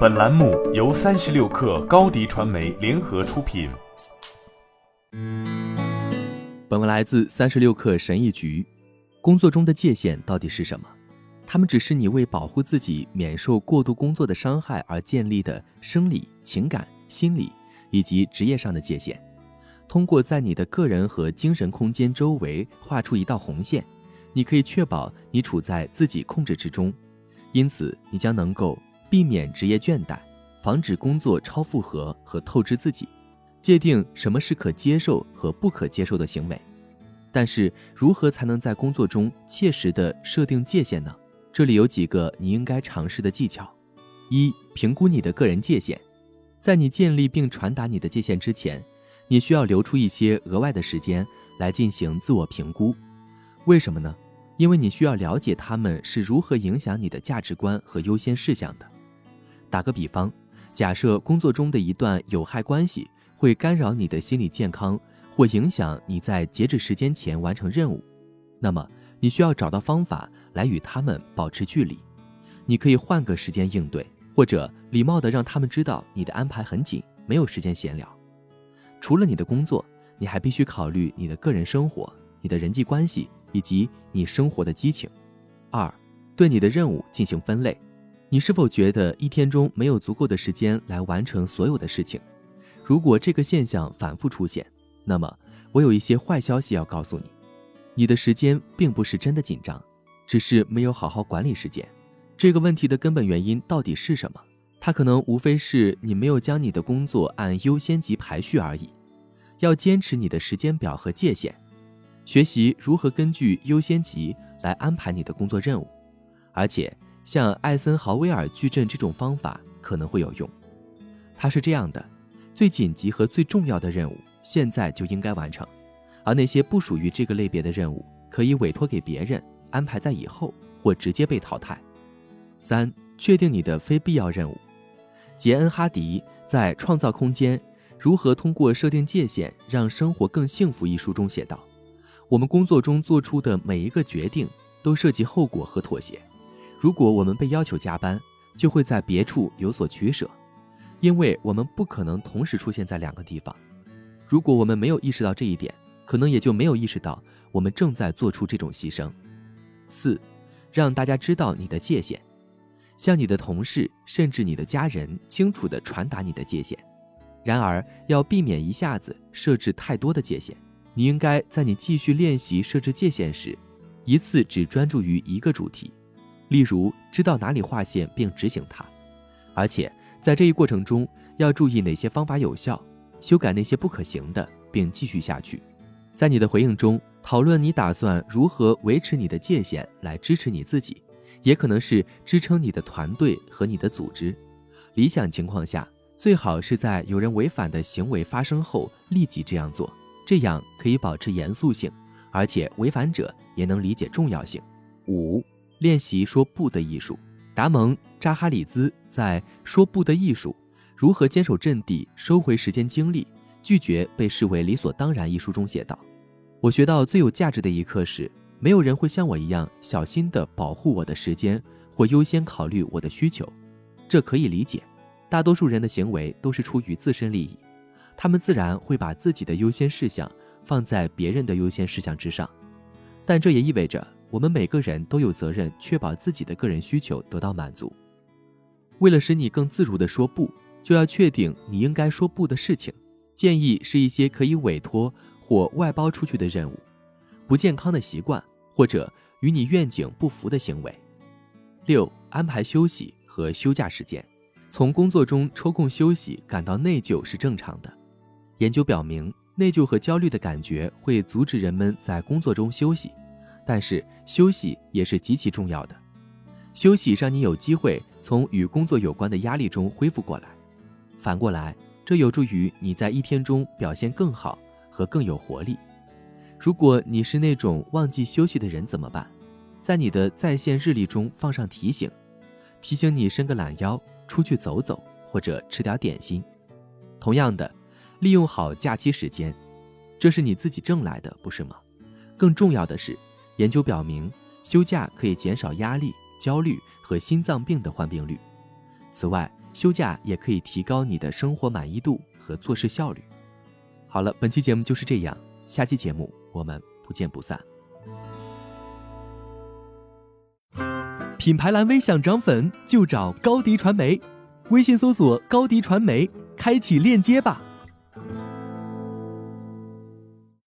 本栏目由三十六氪高低传媒联合出品。本文来自三十六氪神译局。工作中的界限到底是什么？它们只是你为保护自己免受过度工作的伤害而建立的生理、情感、心理以及职业上的界限。通过在你的个人和精神空间周围画出一道红线，你可以确保你处在自己控制之中。因此，你将能够避免职业倦怠，防止工作超负荷和透支自己，界定什么是可接受和不可接受的行为。但是，如何才能在工作中切实的设定界限呢？这里有几个你应该尝试的技巧：一、评估你的个人界限。在你建立并传达你的界限之前，你需要留出一些额外的时间来进行自我评估。为什么呢？因为你需要了解他们是如何影响你的价值观和优先事项的。打个比方，假设工作中的一段有害关系会干扰你的心理健康，或影响你在截止时间前完成任务，那么你需要找到方法来与他们保持距离。你可以换个时间应对，或者礼貌地让他们知道你的安排很紧，没有时间闲聊。除了你的工作，你还必须考虑你的个人生活、你的人际关系。以及你生活的激情。二，对你的任务进行分类。你是否觉得一天中没有足够的时间来完成所有的事情？如果这个现象反复出现，那么我有一些坏消息要告诉你：你的时间并不是真的紧张，只是没有好好管理时间。这个问题的根本原因到底是什么？它可能无非是你没有将你的工作按优先级排序而已。要坚持你的时间表和界限。学习如何根据优先级来安排你的工作任务，而且像艾森豪威尔矩阵这种方法可能会有用。它是这样的：最紧急和最重要的任务现在就应该完成，而那些不属于这个类别的任务可以委托给别人，安排在以后或直接被淘汰。三、确定你的非必要任务。杰恩·哈迪在《创造空间：如何通过设定界限让生活更幸福》一书中写道。我们工作中做出的每一个决定都涉及后果和妥协。如果我们被要求加班，就会在别处有所取舍，因为我们不可能同时出现在两个地方。如果我们没有意识到这一点，可能也就没有意识到我们正在做出这种牺牲。四，让大家知道你的界限，向你的同事甚至你的家人清楚地传达你的界限。然而，要避免一下子设置太多的界限。你应该在你继续练习设置界限时，一次只专注于一个主题，例如知道哪里划线并执行它，而且在这一过程中要注意哪些方法有效，修改那些不可行的，并继续下去。在你的回应中讨论你打算如何维持你的界限来支持你自己，也可能是支撑你的团队和你的组织。理想情况下，最好是在有人违反的行为发生后立即这样做。这样可以保持严肃性，而且违反者也能理解重要性。五、练习说不的艺术。达蒙·扎哈里兹在《说不的艺术：如何坚守阵地、收回时间、精力、拒绝被视为理所当然》一书中写道：“我学到最有价值的一课是，没有人会像我一样小心地保护我的时间，或优先考虑我的需求。这可以理解，大多数人的行为都是出于自身利益。”他们自然会把自己的优先事项放在别人的优先事项之上，但这也意味着我们每个人都有责任确保自己的个人需求得到满足。为了使你更自如地说不，就要确定你应该说不的事情。建议是一些可以委托或外包出去的任务，不健康的习惯或者与你愿景不符的行为。六、安排休息和休假时间。从工作中抽空休息感到内疚是正常的。研究表明，内疚和焦虑的感觉会阻止人们在工作中休息，但是休息也是极其重要的。休息让你有机会从与工作有关的压力中恢复过来，反过来，这有助于你在一天中表现更好和更有活力。如果你是那种忘记休息的人怎么办？在你的在线日历中放上提醒，提醒你伸个懒腰，出去走走，或者吃点点心。同样的。利用好假期时间，这是你自己挣来的，不是吗？更重要的是，研究表明，休假可以减少压力、焦虑和心脏病的患病率。此外，休假也可以提高你的生活满意度和做事效率。好了，本期节目就是这样，下期节目我们不见不散。品牌蓝 V 想涨粉就找高迪传媒，微信搜索高迪传媒，开启链接吧。